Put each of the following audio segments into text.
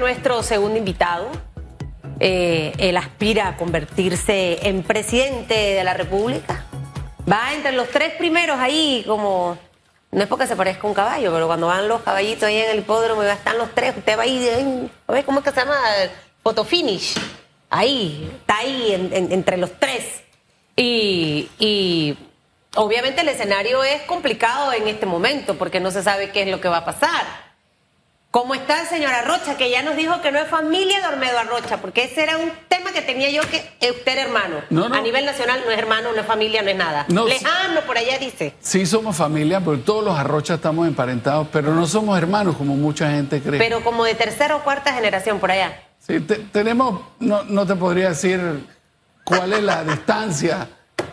Nuestro segundo invitado, eh, él aspira a convertirse en presidente de la República. Va entre los tres primeros ahí, como no es porque se parezca un caballo, pero cuando van los caballitos ahí en el hipódromo y están los tres, usted va ahí, a ver cómo es que se llama, photo finish. Ahí, está ahí en- en- entre los tres. Y obviamente el escenario es complicado en este momento porque no se sabe qué es lo que va a pasar. ¿Cómo está, señora Rocha? Que ya nos dijo que no es familia de Olmedo Arrocha, porque ese era un tema que tenía yo que eh, usted era hermano. No, no. A nivel nacional no es hermano, no es familia, no es nada. No, Lejano, por allá dice. Sí somos familia, porque todos los arrochas estamos emparentados, pero no somos hermanos como mucha gente cree. Pero como de tercera o cuarta generación por allá. Sí, te- tenemos, no, no te podría decir cuál es la distancia,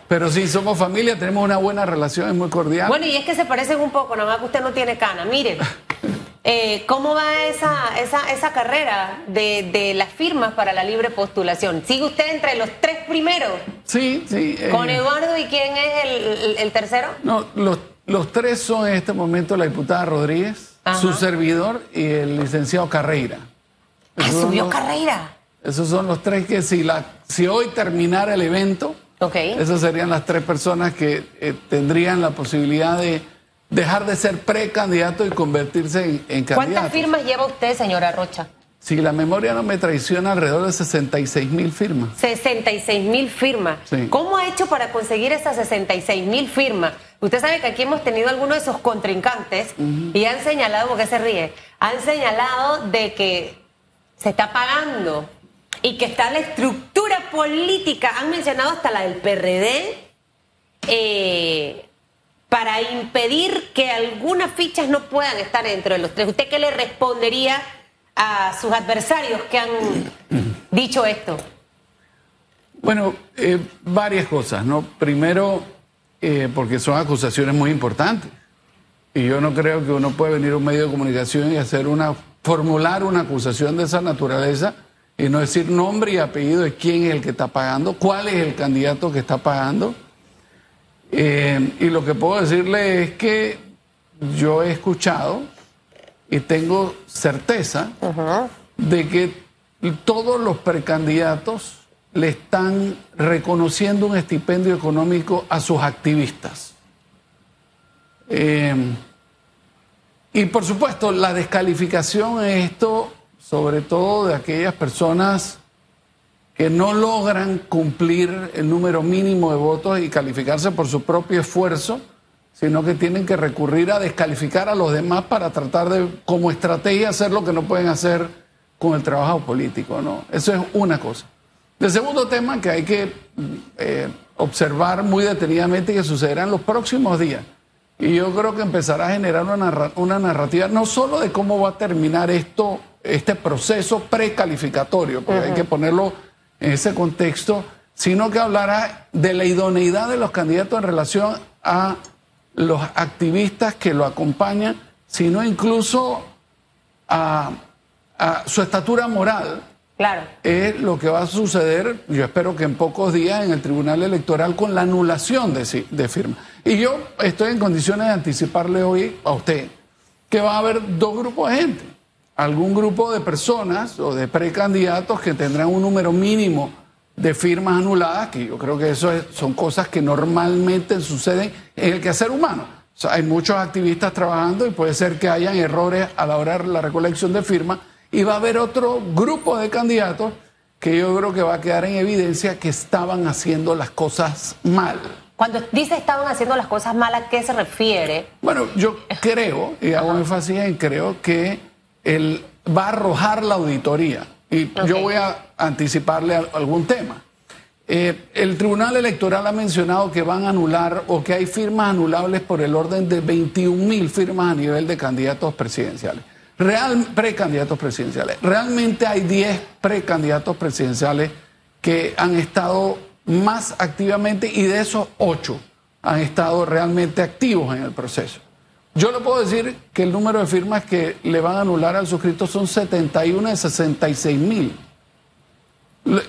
pero sí somos familia, tenemos una buena relación, es muy cordial. Bueno, y es que se parecen un poco, nada más que usted no tiene cana. Mire, eh, ¿cómo va esa, esa, esa carrera de, de las firmas para la libre postulación? ¿Sigue usted entre los tres primeros? sí, sí. eh, ¿Con Eduardo y quién es el, el- tercero? no, los, los tres son en este momento la diputada Rodríguez, Ajá. su servidor y el licenciado Carreira. Ah, subió los- carrera. Esos son los tres que si, la, si hoy terminara el evento, Ok. esas serían las tres personas que eh, tendrían la posibilidad de dejar de ser precandidato y convertirse en, en candidato. ¿Cuántas firmas lleva usted, señora Rocha? Si la memoria no me traiciona, alrededor de 66 mil firmas. 66 mil firmas. Sí. ¿Cómo ha hecho para conseguir esas 66 mil firmas? Usted sabe que aquí hemos tenido algunos de esos contrincantes y han señalado, porque se ríe, han señalado de que se está pagando y que está la estructura política, han mencionado hasta la del PRD, eh, para impedir que algunas fichas no puedan estar dentro de los tres. ¿Usted qué le respondería a sus adversarios que han dicho esto? Bueno, eh, varias cosas, ¿no? Primero, eh, porque son acusaciones muy importantes. Y yo no creo que uno puede venir a un medio de comunicación y hacer una, formular una acusación de esa naturaleza y no decir nombre y apellido de quién es el que está pagando, cuál es el candidato que está pagando. Eh, y lo que puedo decirle es que yo he escuchado y tengo certeza de que todos los precandidatos le están reconociendo un estipendio económico a sus activistas. Eh, y por supuesto, la descalificación es esto, sobre todo de aquellas personas que no logran cumplir el número mínimo de votos y calificarse por su propio esfuerzo, sino que tienen que recurrir a descalificar a los demás para tratar de, como estrategia, hacer lo que no pueden hacer con el trabajo político. ¿no? Eso es una cosa. El segundo tema que hay que eh, observar muy detenidamente que sucederá en los próximos días. Y yo creo que empezará a generar una, narra- una narrativa no solo de cómo va a terminar esto, este proceso precalificatorio, porque hay que ponerlo en ese contexto, sino que hablará de la idoneidad de los candidatos en relación a los activistas que lo acompañan, sino incluso a, a su estatura moral Claro. es lo que va a suceder, yo espero que en pocos días, en el Tribunal Electoral con la anulación de, de firma. Y yo estoy en condiciones de anticiparle hoy a usted que va a haber dos grupos de gente. Algún grupo de personas o de precandidatos que tendrán un número mínimo de firmas anuladas, que yo creo que eso es- son cosas que normalmente suceden en el quehacer humano. O sea, hay muchos activistas trabajando y puede ser que hayan errores a la hora de la recolección de firmas y va a haber otro grupo de candidatos que yo creo que va a quedar en evidencia que estaban haciendo las cosas mal. Cuando dice estaban haciendo las cosas malas, ¿a qué se refiere? Bueno, yo creo, y hago énfasis en creo, que él va a arrojar la auditoría. Y yo voy a anticiparle a- algún tema. Eh, el Tribunal Electoral ha mencionado que van a anular o que hay firmas anulables por el orden de 21 mil firmas a nivel de candidatos presidenciales. Real, precandidatos presidenciales. Realmente hay 10 precandidatos presidenciales que han estado más activamente y de esos 8 han estado realmente activos en el proceso. Yo le puedo decir que el número de firmas que le van a anular al suscrito son 71 de 66 mil.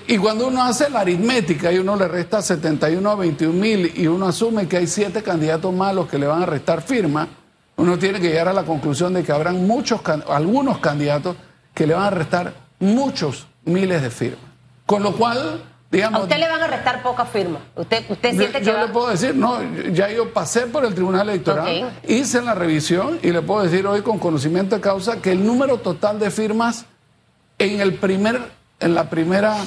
Y cuando uno hace la aritmética y uno le resta 71 a 21 mil y uno asume que hay siete candidatos malos que le van a restar firma, uno tiene que llegar a la conclusión de que habrán muchos, algunos candidatos que le van a restar muchos miles de firmas. Con lo cual, digamos... A usted le van a restar pocas firmas. ¿Usted, usted yo, siente que yo va- le puedo decir, no, ya yo pasé por el Tribunal Electoral, hice la revisión y le puedo decir hoy con conocimiento de causa que el número total de firmas en el primer, en la primera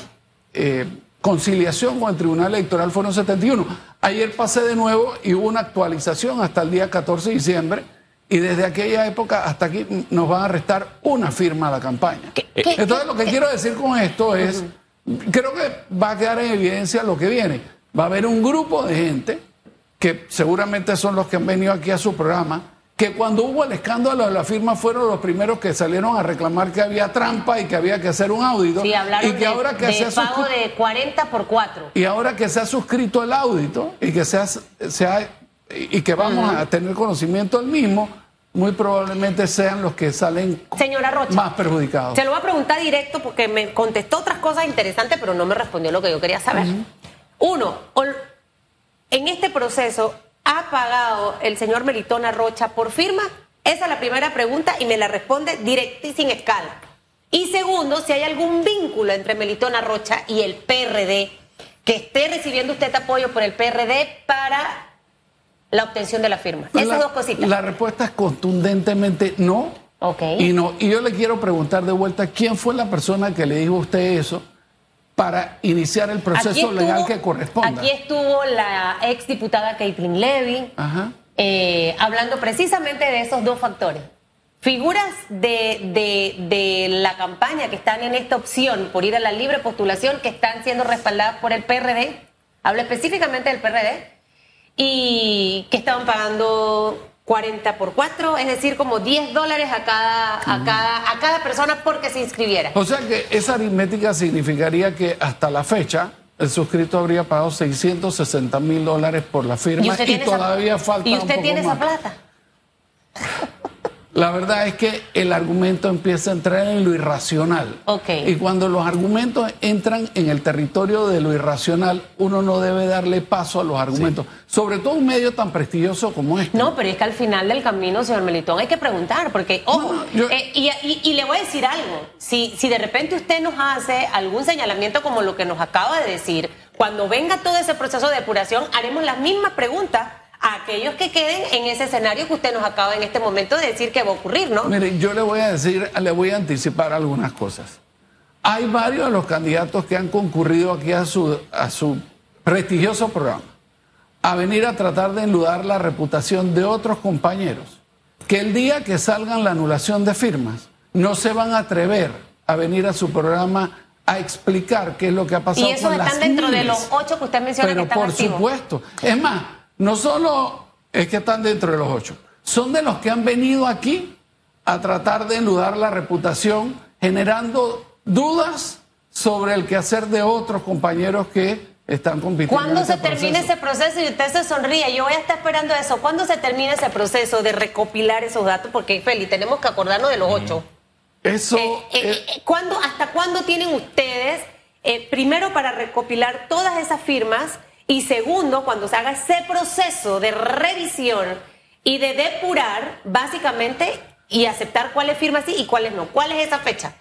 eh, conciliación con el Tribunal Electoral fueron 71. Ayer pasé de nuevo y hubo una actualización hasta el día 14 de diciembre y desde aquella época hasta aquí nos van a restar una firma a la campaña. ¿Qué- qué- Entonces qué- lo que quiero decir con esto es, creo que va a quedar en evidencia lo que viene. Va a haber un grupo de gente que seguramente son los que han venido aquí a su programa, que cuando hubo el escándalo de la firma fueron los primeros que salieron a reclamar que había trampa y que había que hacer un audito. Sí, hablaron y que de, ahora que de se ha pago suscri- de 40 por 4. y ahora que se ha suscrito el audito y que se ha, se ha- y que vamos a tener conocimiento del mismo, muy probablemente sean los que salen Señora Rocha. más perjudicados. Se lo voy a preguntar directo porque me contestó otras cosas interesantes, pero no me respondió lo que yo quería saber. Uno, en este proceso, ¿ha pagado el señor Melitona Rocha por firma? Esa es la primera pregunta y me la responde directa y sin escala. Y segundo, si hay algún vínculo entre Melitona Rocha y el PRD, que esté recibiendo usted apoyo por el PRD para la obtención de la firma. Esas la, dos cositas. La respuesta es contundentemente no. Y no. Y yo le quiero preguntar de vuelta, ¿quién fue la persona que le dijo a usted eso para iniciar el proceso estuvo- legal que corresponda? Aquí estuvo la ex diputada Caitlin Levy Ajá. eh, hablando precisamente de esos dos factores. Figuras de, de- de la campaña que están en esta opción por ir a la libre postulación, que están siendo respaldadas por el PRD, hablo específicamente del PRD, y que estaban pagando 40 por 4, es decir, como 10 dólares a cada, a cada, a cada persona porque se inscribiera. O sea que esa aritmética significaría que hasta la fecha el suscrito habría pagado 660 mil dólares por la firma y, tiene esa- todavía falta ¿Y un usted poco tiene esa plata? La verdad es que el argumento empieza a entrar en lo irracional. Ok. Y cuando los argumentos entran en el territorio de lo irracional, uno no debe darle paso a los argumentos. Sobre todo un medio tan prestigioso como este. No, pero es que al final del camino, señor Melitón, hay que preguntar, porque, ojo, No, no, yo- eh, y, y- y le voy a decir algo, si, si de repente usted nos hace algún señalamiento como lo que nos acaba de decir, cuando venga todo ese proceso de depuración, haremos las mismas preguntas a aquellos que queden en ese escenario que usted nos acaba en este momento de decir que va a ocurrir, ¿no? Mire, yo le voy a decir, le voy a anticipar algunas cosas. Hay varios de los candidatos que han concurrido aquí a su, a su prestigioso programa a venir a tratar de enludar la reputación de otros compañeros, que el día que salgan la anulación de firmas no se van a atrever a venir a su programa a explicar qué es lo que ha pasado Y esos con están las dentro de los ocho que usted menciona Pero que están por activos. supuesto. Es más, no solo es que están dentro de los ocho, son de los que han venido aquí a tratar de enludar la reputación, generando dudas sobre el quehacer de otros compañeros que están compitiendo. ¿Cuándo se este termine proceso. ese proceso? Y usted se sonríe. Yo voy a estar esperando eso. ¿Cuándo se termina ese proceso de recopilar esos datos? Porque, Feli, tenemos que acordarnos de los ocho. Eso Eh, eh, eh, ¿cuándo- ¿Hasta cuándo tienen ustedes, primero, para recopilar todas esas firmas? Y segundo, cuando se haga ese proceso de revisión y de depurar, básicamente, y aceptar cuáles firmas sí y cuáles no. ¿Cuál es esa fecha?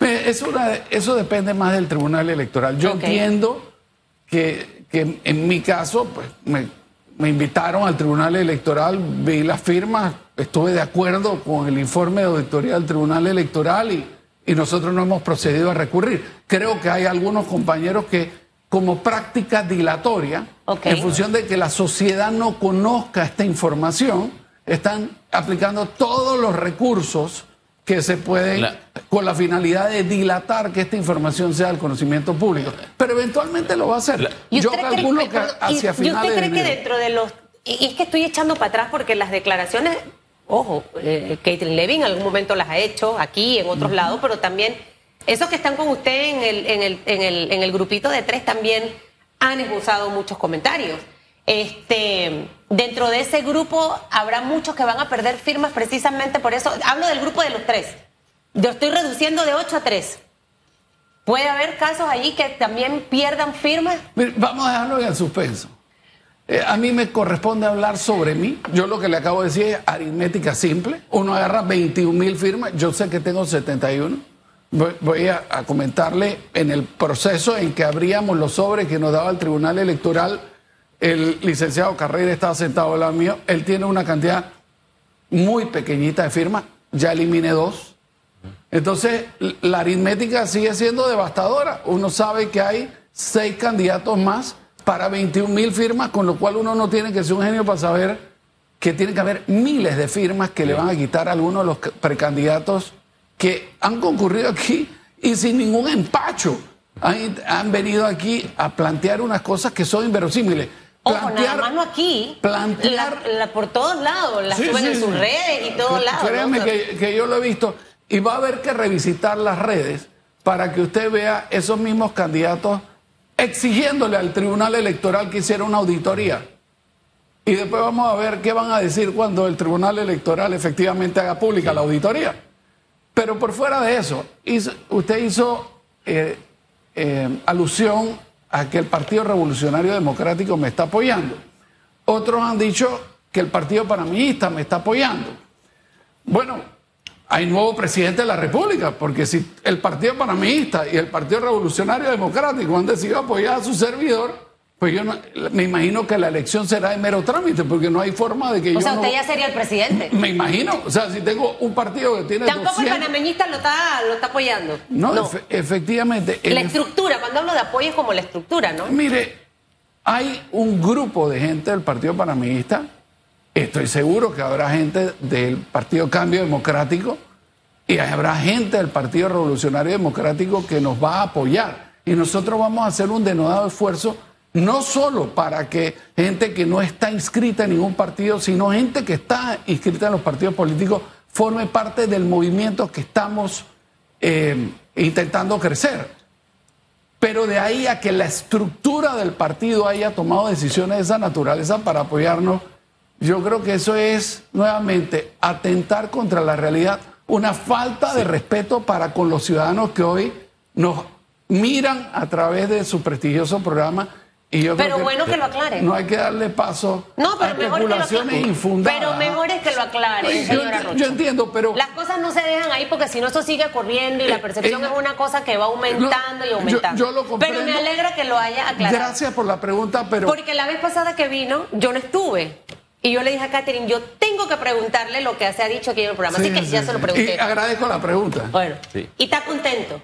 Es una, eso depende más del Tribunal Electoral. Yo entiendo que, que en mi caso, pues me, me invitaron al Tribunal Electoral, vi las firmas, estuve de acuerdo con el informe de auditoría del Tribunal Electoral y, y nosotros no hemos procedido a recurrir. Creo que hay algunos compañeros que, como práctica dilatoria, en función de que la sociedad no conozca esta información, están aplicando todos los recursos que se pueden La- con la finalidad de dilatar que esta información sea del conocimiento público. Pero eventualmente lo va a hacer. ¿Y Yo usted cree- calculo eh, que y- hacia ¿Y finales usted de cree que dentro de los... Y y es que estoy echando para atrás porque las declaraciones, ojo, eh, Caitlin Levy en algún momento las ha hecho aquí, en otros lados, pero también esos que están con usted en el, en, el, en, el, en el grupito de tres también han esbozado muchos comentarios. Este, dentro de ese grupo habrá muchos que van a perder firmas precisamente por eso. Hablo del grupo de los tres. Yo estoy reduciendo de 8 a 3. ¿Puede haber casos allí que también pierdan firmas? Vamos a dejarlo en suspenso. Eh, a mí me corresponde hablar sobre mí. Yo lo que le acabo de decir es aritmética simple. Uno agarra 21 mil firmas, yo sé que tengo 71. Voy, a, a, comentarle en el proceso en que abríamos los sobres que nos daba el Tribunal Electoral. El licenciado Carrera estaba sentado al lado mío. Él tiene una cantidad muy pequeñita de firmas. Ya eliminé dos. Entonces, la aritmética sigue siendo devastadora. Uno sabe que hay seis candidatos más para 21 mil firmas, con lo cual uno no tiene que ser un genio para saber que tiene que haber miles de firmas que le van a quitar a algunos de los precandidatos que han concurrido aquí y sin ningún empacho han, han venido aquí a plantear unas cosas que son inverosímiles. Ojo, nada más no aquí. Plantear. La, la, por todos lados, las sí, suben sí, en sus redes y todos lados. Que, que yo lo he visto. Y va a haber que revisitar las redes para que usted vea esos mismos candidatos exigiéndole al Tribunal Electoral que hiciera una auditoría. Y después vamos a ver qué van a decir cuando el Tribunal Electoral efectivamente haga pública la auditoría. Pero por fuera de eso, usted hizo eh, eh, alusión a que el Partido Revolucionario Democrático me está apoyando. Otros han dicho que el Partido Panameñista me está apoyando. Bueno, hay nuevo presidente de la República, porque si el Partido Panameñista y el Partido Revolucionario Democrático han decidido apoyar a su servidor, pues yo no, me imagino que la elección será de mero trámite, porque no hay forma de que o yo. sea, no, usted ya sería el presidente. Me imagino. O sea, si tengo un partido que tiene. Tampoco 200, el panameñista lo está, lo está apoyando. No, no. Efe, efectivamente. La estructura, cuando hablo de apoyo es como la estructura, ¿no? Mire, hay un grupo de gente del Partido Panameñista. Estoy seguro que habrá gente del Partido Cambio Democrático y habrá gente del Partido Revolucionario Democrático que nos va a apoyar. Y nosotros vamos a hacer un denodado esfuerzo no solo para que gente que no está inscrita en ningún partido, sino gente que está inscrita en los partidos políticos forme parte del movimiento que estamos eh, intentando crecer. Pero de ahí a que la estructura del partido haya tomado decisiones de esa naturaleza para apoyarnos, yo creo que eso es nuevamente atentar contra la realidad, una falta sí. de respeto para con los ciudadanos que hoy nos miran a través de su prestigioso programa y yo pero creo que bueno que lo aclare. No hay que darle paso no, pero a mejor especulaciones que lo infundadas. Pero mejor es que lo aclare, yo, señora yo, yo entiendo, pero... Las cosas no se dejan ahí porque si no eso sigue corriendo y la percepción eh, es una cosa que va aumentando no, y aumentando. Yo, yo lo pero me alegra que lo haya aclarado. Gracias por la pregunta, pero... Porque la vez pasada que vino, yo no estuve. Y yo le dije a Catherine, yo tengo que preguntarle lo que se ha dicho aquí en el programa. Sí, Así que sí, ya sí. se lo pregunté. Y agradezco la pregunta. Bueno, Sí. y está contento.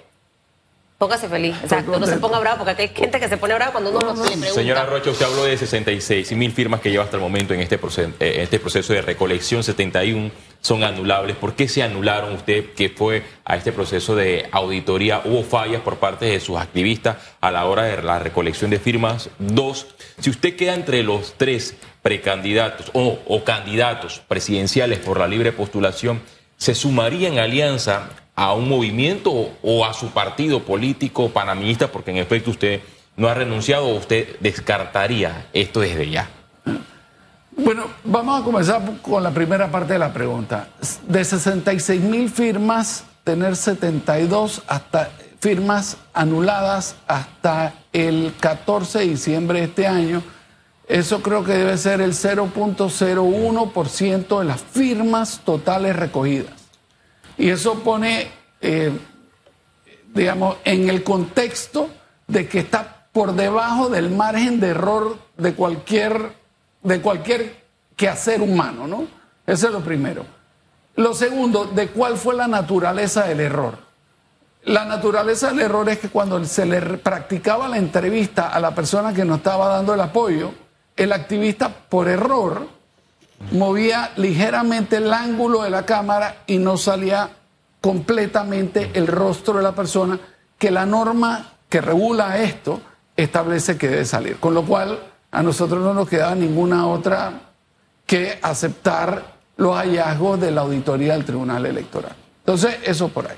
Póngase feliz, exacto. No se ponga bravo, porque hay gente que se pone bravo cuando uno No, lo- no, le pregunta. Señora Rocha, usted habló de 66 mil firmas que lleva hasta el momento en este, proceso, en este proceso de recolección. 71 son anulables. ¿Por qué se anularon usted que fue a este proceso de auditoría? ¿Hubo fallas por parte de sus activistas a la hora de la recolección de firmas? Dos, si usted queda entre los tres precandidatos o, o candidatos presidenciales por la libre postulación, ¿se sumaría en alianza a un movimiento o, a su partido político panameñista? Porque en efecto usted no ha renunciado o usted descartaría esto desde ya. Bueno, vamos a comenzar con la primera parte de la pregunta. De 66 mil firmas, tener 72 hasta firmas anuladas hasta el 14 de diciembre de este año, eso creo que debe ser el 0.01% de las firmas totales recogidas. Y eso pone, eh, digamos, en el contexto de que está por debajo del margen de error de cualquier, de cualquier quehacer humano, ¿no? Eso es lo primero. Lo segundo, de cuál fue la naturaleza del error. La naturaleza del error es que cuando se le practicaba la entrevista a la persona que nos estaba dando el apoyo, el activista por error movía ligeramente el ángulo de la cámara y no salía completamente el rostro de la persona, que la norma que regula esto establece que debe salir. Con lo cual, a nosotros no nos quedaba ninguna otra que aceptar los hallazgos de la auditoría del Tribunal Electoral. Entonces, eso por ahí.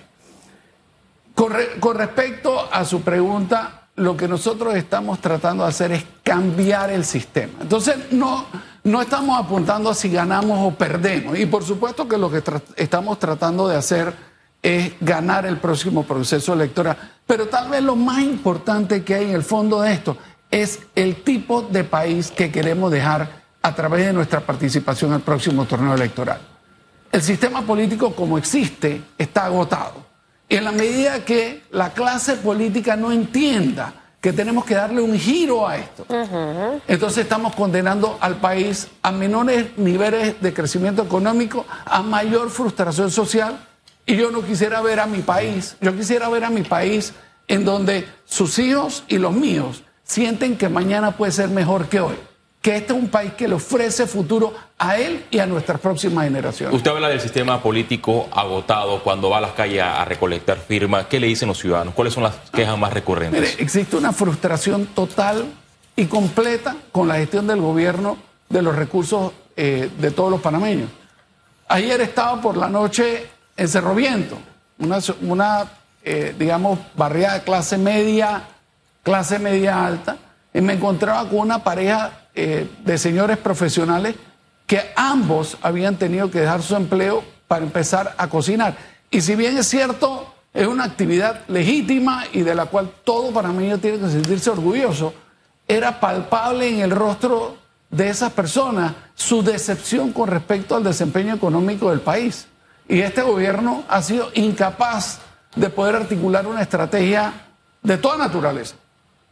Con, con respecto a su pregunta, lo que nosotros estamos tratando de hacer es cambiar el sistema. Entonces, no, no estamos apuntando a si ganamos o perdemos. Y por supuesto que lo que estamos tratando de hacer es ganar el próximo proceso electoral. Pero tal vez lo más importante que hay en el fondo de esto es el tipo de país que queremos dejar a través de nuestra participación en el próximo torneo electoral. El sistema político como existe está agotado. Y en la medida que la clase política no entienda que tenemos que darle un giro a esto, entonces estamos condenando al país a menores niveles de crecimiento económico, a mayor frustración social. Y yo no quisiera ver a mi país, yo quisiera ver a mi país en donde sus hijos y los míos sienten que mañana puede ser mejor que hoy que este es un país que le ofrece futuro a él y a nuestras próximas generaciones. Usted habla del sistema político agotado cuando va a las calles a recolectar firmas. ¿Qué le dicen los ciudadanos? ¿Cuáles son las quejas más recurrentes? Mire, existe una frustración total y completa con la gestión del gobierno de los recursos eh, de todos los panameños. Ayer estaba por la noche en Cerro Viento, una, una eh, digamos, barriada de clase media, clase media alta, y me encontraba con una pareja eh, de señores profesionales que ambos habían tenido que dejar su empleo para empezar a cocinar. Y si bien es cierto, es una actividad legítima y de la cual todo panameño tiene que sentirse orgulloso, era palpable en el rostro de esas personas su decepción con respecto al desempeño económico del país. Y este gobierno ha sido incapaz de poder articular una estrategia de toda naturaleza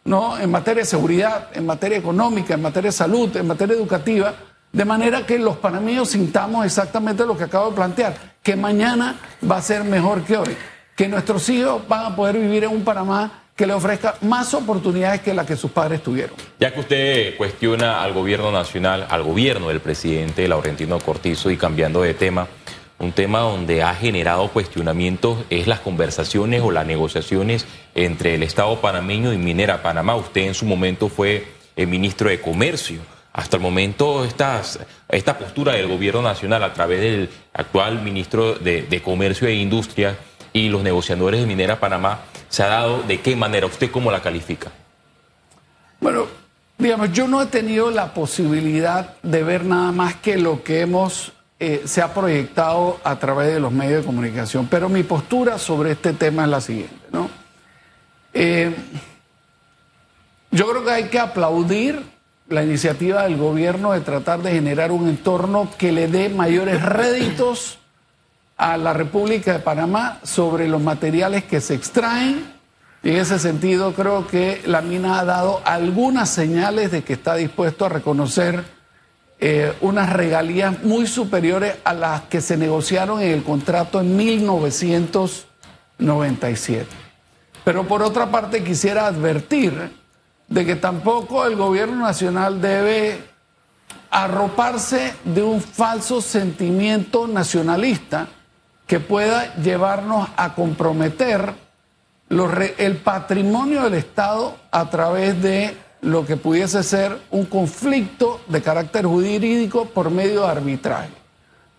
¿no? en materia de seguridad, en materia económica, en materia de salud, en materia educativa, de manera que los panameños sintamos exactamente lo que acabo de plantear, que mañana va a ser mejor que hoy, que nuestros hijos van a poder vivir en un Panamá que le ofrezca más oportunidades que las que sus padres tuvieron. Ya que usted cuestiona al gobierno nacional, al gobierno del presidente Laurentino Cortizo y cambiando de tema, un tema donde ha generado cuestionamientos es las conversaciones o las negociaciones entre el Estado panameño y Minera Panamá. Usted en su momento fue el ministro de Comercio. Hasta el momento esta postura del gobierno nacional a través del actual ministro de, de Comercio e Industria y los negociadores de Minera Panamá se ha dado de qué manera? ¿Usted cómo la califica? Bueno, digamos, yo no he tenido la posibilidad de ver nada más que lo que hemos eh, se ha proyectado a través de los medios de comunicación. Pero mi postura sobre este tema es la siguiente, ¿no? Eh, yo creo que hay que aplaudir la iniciativa del gobierno de tratar de generar un entorno que le dé mayores réditos a la República de Panamá sobre los materiales que se extraen. Y en ese sentido creo que la mina ha dado algunas señales de que está dispuesto a reconocer eh, unas regalías muy superiores a las que se negociaron en el contrato en 1997. Pero por otra parte quisiera advertir de que tampoco el gobierno nacional debe arroparse de un falso sentimiento nacionalista que pueda llevarnos a comprometer el patrimonio del Estado a través de lo que pudiese ser un conflicto de carácter jurídico por medio de arbitraje.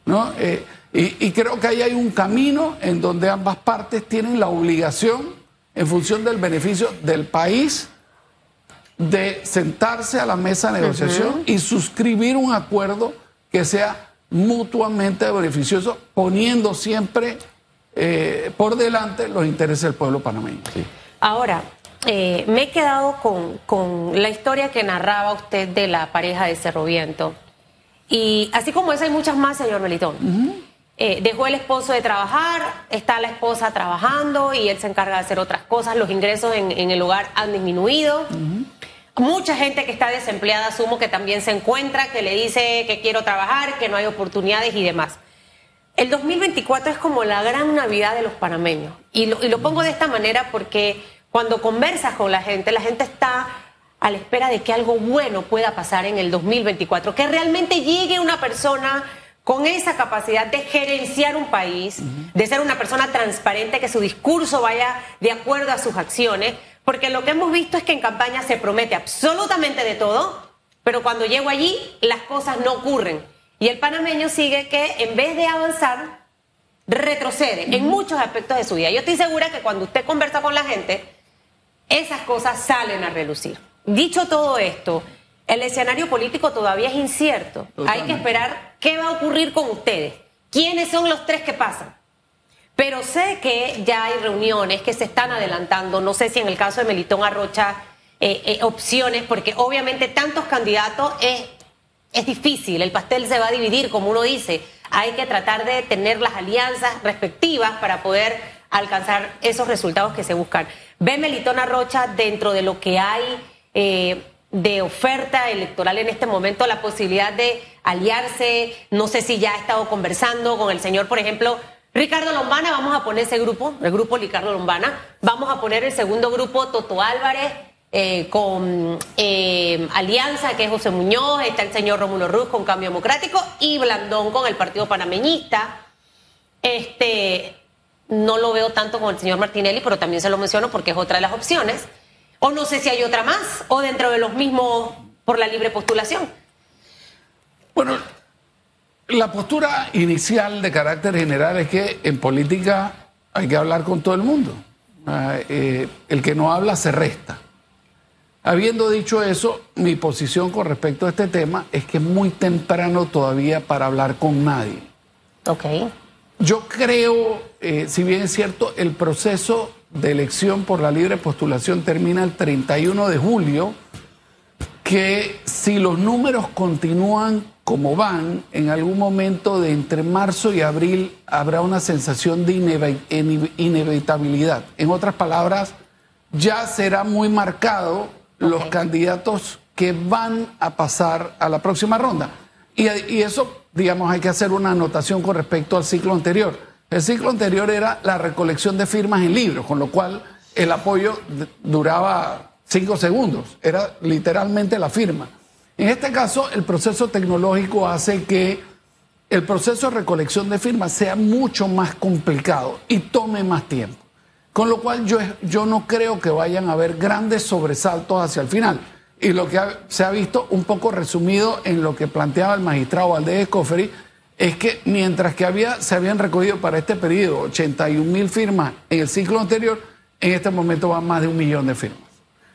¿no? Eh, y, creo que ahí hay un camino en donde ambas partes tienen la obligación, en función del beneficio del país, de sentarse a la mesa de negociación y suscribir un acuerdo que sea mutuamente beneficioso, poniendo siempre eh, por delante los intereses del pueblo panameño. Ahora, eh, me he quedado con, la historia que narraba usted de la pareja de Cerro Viento. Y así como esa hay muchas más, señor Melitón. Eh, dejó el esposo de trabajar, está la esposa trabajando y él se encarga de hacer otras cosas. Los ingresos en, el hogar han disminuido. Mucha gente que está desempleada, asumo que también se encuentra, que le dice que quiero trabajar, que no hay oportunidades y demás. El 2024 es como la gran Navidad de los panameños. y lo pongo de esta manera porque cuando conversas con la gente, la gente está a la espera de que algo bueno pueda pasar en el 2024, que realmente llegue una persona con esa capacidad de gerenciar un país, de ser una persona transparente, que su discurso vaya de acuerdo a sus acciones, porque lo que hemos visto es que en campaña se promete absolutamente de todo, pero cuando llego allí las cosas no ocurren. Y el panameño sigue que en vez de avanzar, retrocede en muchos aspectos de su vida. Yo estoy segura que cuando usted conversa con la gente, esas cosas salen a relucir. Dicho todo esto, el escenario político todavía es incierto. Hay que esperar qué va a ocurrir con ustedes. ¿Quiénes son los tres que pasan? Pero sé que ya hay reuniones que se están adelantando. No sé si en el caso de Melitón Arrocha eh, eh, opciones, porque obviamente tantos candidatos es, es difícil, el pastel se va a dividir, como uno dice. Hay que tratar de tener las alianzas respectivas para poder alcanzar esos resultados que se buscan. Ve Melitona Rocha dentro de lo que hay eh, de oferta electoral en este momento, la posibilidad de aliarse, no sé si ya ha estado conversando con el señor, por ejemplo, Ricardo Lombana, vamos a poner ese grupo, el grupo Ricardo Lombana, vamos a poner el segundo grupo Toto Álvarez, eh, con eh, Alianza, que es José Muñoz, está el señor Rómulo Ruz con Cambio Democrático y Blandón con el Partido Panameñista. Este, no lo veo tanto con el señor Martinelli, pero también se lo menciono porque es otra de las opciones. O no sé si hay otra más, o dentro de los mismos por la libre postulación. Bueno, la postura inicial de carácter general es que en política hay que hablar con todo el mundo. Ah, eh, el que no habla se resta. Habiendo dicho eso, mi posición con respecto a este tema es que es muy temprano todavía para hablar con nadie. Ok. Yo creo, eh, si bien es cierto, el proceso de elección por la libre postulación termina el 31 de julio, que si los números continúan como van, en algún momento de entre marzo y abril habrá una sensación de inevitabilidad. En otras palabras, ya será muy marcado los candidatos que van a pasar a la próxima ronda. Y, eso, digamos, hay que hacer una anotación con respecto al ciclo anterior. El ciclo anterior era la recolección de firmas en libros, con lo cual el apoyo duraba cinco segundos, era literalmente la firma. En este caso, el proceso tecnológico hace que el proceso de recolección de firmas sea mucho más complicado y tome más tiempo. Con lo cual yo, yo no creo que vayan a haber grandes sobresaltos hacia el final. Y lo que se ha visto un poco resumido en lo que planteaba el magistrado Valdés Escoferi es que mientras que había, se habían recogido para este periodo 81 mil firmas en el ciclo anterior, en este momento van más de un millón de firmas.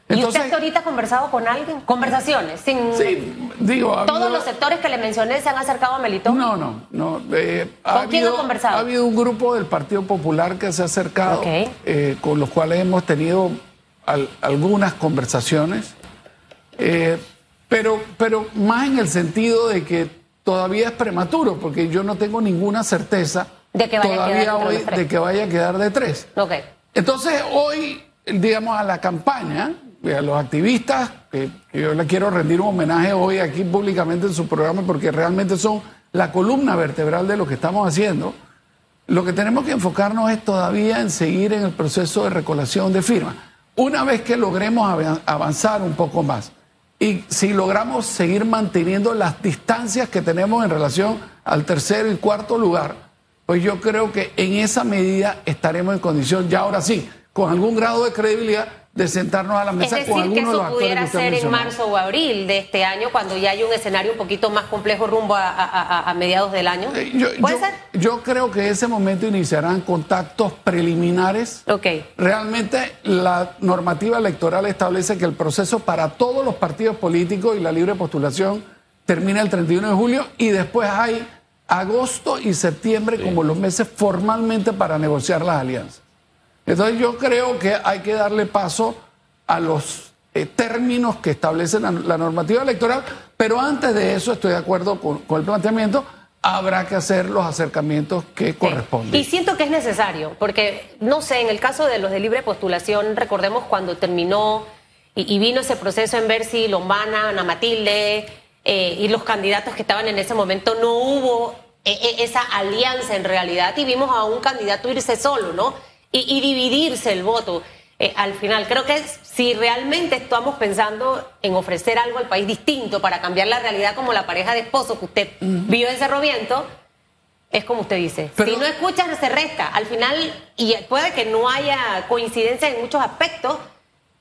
¿Y usted ahorita ha conversado con alguien? Conversaciones, sin... Sí, digo... ¿Todos los sectores que le mencioné se han acercado a Melitón? No, no, no. Eh, ¿Con quién ha conversado? Ha habido un grupo del Partido Popular que se ha acercado, eh, con los cuales hemos tenido algunas conversaciones, eh, pero, pero más en el sentido de que todavía es prematuro, porque yo no tengo ninguna certeza de que vaya todavía a quedar hoy de que vaya a quedar de tres. Okay. Entonces, hoy, digamos, a la campaña a los activistas, que, yo le quiero rendir un homenaje hoy aquí públicamente en su programa porque realmente son la columna vertebral de lo que estamos haciendo, lo que tenemos que enfocarnos es todavía en seguir en el proceso de recolección de firmas. Una vez que logremos avanzar un poco más y si logramos seguir manteniendo las distancias que tenemos en relación al tercer y cuarto lugar, pues yo creo que en esa medida estaremos en condición, ya ahora sí, con algún grado de credibilidad, de sentarnos a la mesa es decir, con que eso de pudiera ser en marzo o abril de este año, cuando ya hay un escenario un poquito más complejo rumbo a, mediados del año. Eh, yo, ¿Puede ser? Yo creo que ese momento iniciarán contactos preliminares. Ok. Realmente la normativa electoral establece que el proceso para todos los partidos políticos y la libre postulación termina el 31 de julio y después hay agosto y septiembre como los meses formalmente para negociar las alianzas. Entonces yo creo que hay que darle paso a los eh, términos que establece la, normativa electoral, pero antes de eso estoy de acuerdo con, el planteamiento, habrá que hacer los acercamientos que corresponden. Y siento que es necesario, porque no sé, en el caso de los de libre postulación, recordemos cuando terminó y, vino ese proceso en ver si Lombana, Ana Matilde eh, y los candidatos que estaban en ese momento, no hubo eh, esa alianza en realidad y vimos a un candidato irse solo, ¿no? Y, dividirse el voto. Eh, al final, creo que si realmente estamos pensando en ofrecer algo al país distinto para cambiar la realidad como la pareja de esposo que usted vio en Cerro Viento, es como usted dice. si no escuchas, se resta. Al final, y puede que no haya coincidencia en muchos aspectos,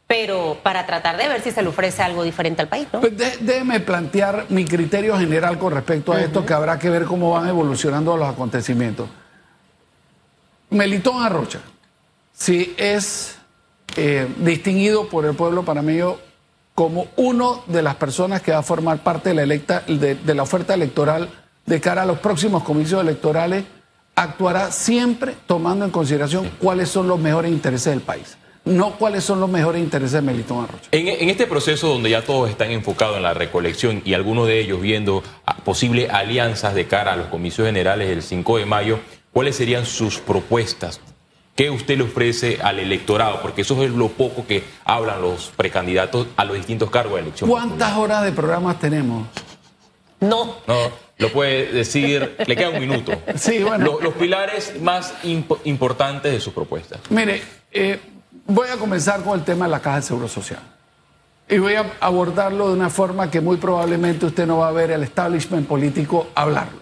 pero para tratar de ver si se le ofrece algo diferente al país. ¿no? Pues déjeme plantear mi criterio general con respecto a esto, que habrá que ver cómo van evolucionando los acontecimientos. Melitón Arrocha si es eh, distinguido por el pueblo panameño como uno de las personas que va a formar parte de la, electa, de, la oferta electoral de cara a los próximos comicios electorales, actuará siempre tomando en consideración cuáles son los mejores intereses del país. no cuáles son los mejores intereses de Melitón Arrocha. En, en este proceso donde ya todos están enfocados en la recolección y algunos de ellos viendo a- posibles alianzas de cara a los comicios generales del 5 de mayo, ¿cuáles serían sus propuestas? ¿Qué usted le ofrece al electorado? Porque eso es lo poco que hablan los precandidatos a los distintos cargos de elección. ¿Cuántas horas de programas tenemos? No. No, lo puede decir, le queda un minuto. Sí, bueno. Lo- los pilares más impo- importantes de sus propuestas. Mire, eh, voy a comenzar con el tema de la Caja de Seguro Social. Y voy a abordarlo de una forma que muy probablemente usted no va a ver el establishment político hablarlo.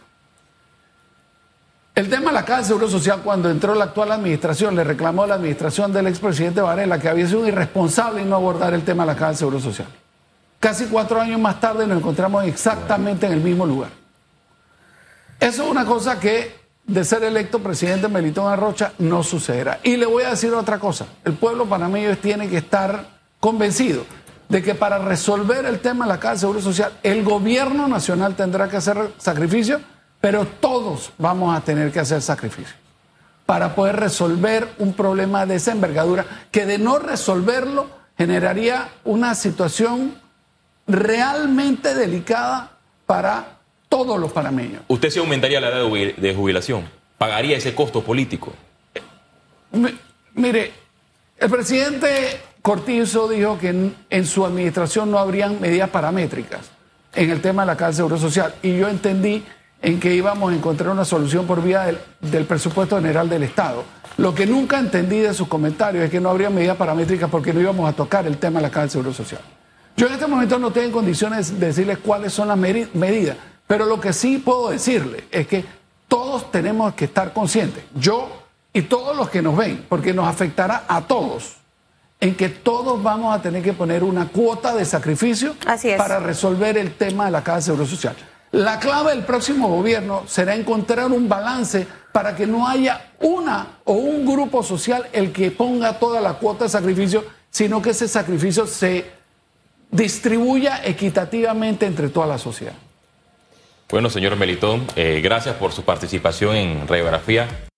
El tema de la Caja de Seguro Social, cuando entró la actual administración, le reclamó a la administración del expresidente Varela que había sido irresponsable en no abordar el tema de la Caja de Seguro Social. Casi cuatro años más tarde nos encontramos exactamente en el mismo lugar. Eso es una cosa que de ser electo presidente Melitón Arrocha no sucederá. Y le voy a decir otra cosa. El pueblo panameño tiene que estar convencido de que para resolver el tema de la Caja de Seguro Social, el gobierno nacional tendrá que hacer sacrificios, pero todos vamos a tener que hacer sacrificios para poder resolver un problema de esa envergadura que de no resolverlo generaría una situación realmente delicada para todos los panameños. ¿Usted se aumentaría la edad de jubil- de jubilación? ¿Pagaría ese costo político? Mi- Mire, el presidente Cortizo dijo que en, en su administración no habrían medidas paramétricas en el tema de la Caja de Seguro Social. Y yo entendí en que íbamos a encontrar una solución por vía del, del presupuesto general del Estado. Lo que nunca entendí de sus comentarios es que no habría medidas paramétricas porque no íbamos a tocar el tema de la Caja de Seguro Social. Yo en este momento no tengo en condiciones de decirles cuáles son las medidas, pero lo que sí puedo decirle es que todos tenemos que estar conscientes, yo y todos los que nos ven, porque nos afectará a todos, en que todos vamos a tener que poner una cuota de sacrificio Así es. para resolver el tema de la Caja de Seguro Social. La clave del próximo gobierno será encontrar un balance para que no haya una o un grupo social el que ponga toda la cuota de sacrificio, sino que ese sacrificio se distribuya equitativamente entre toda la sociedad. Bueno, señor Melitón, eh, gracias por su participación en Radiografía.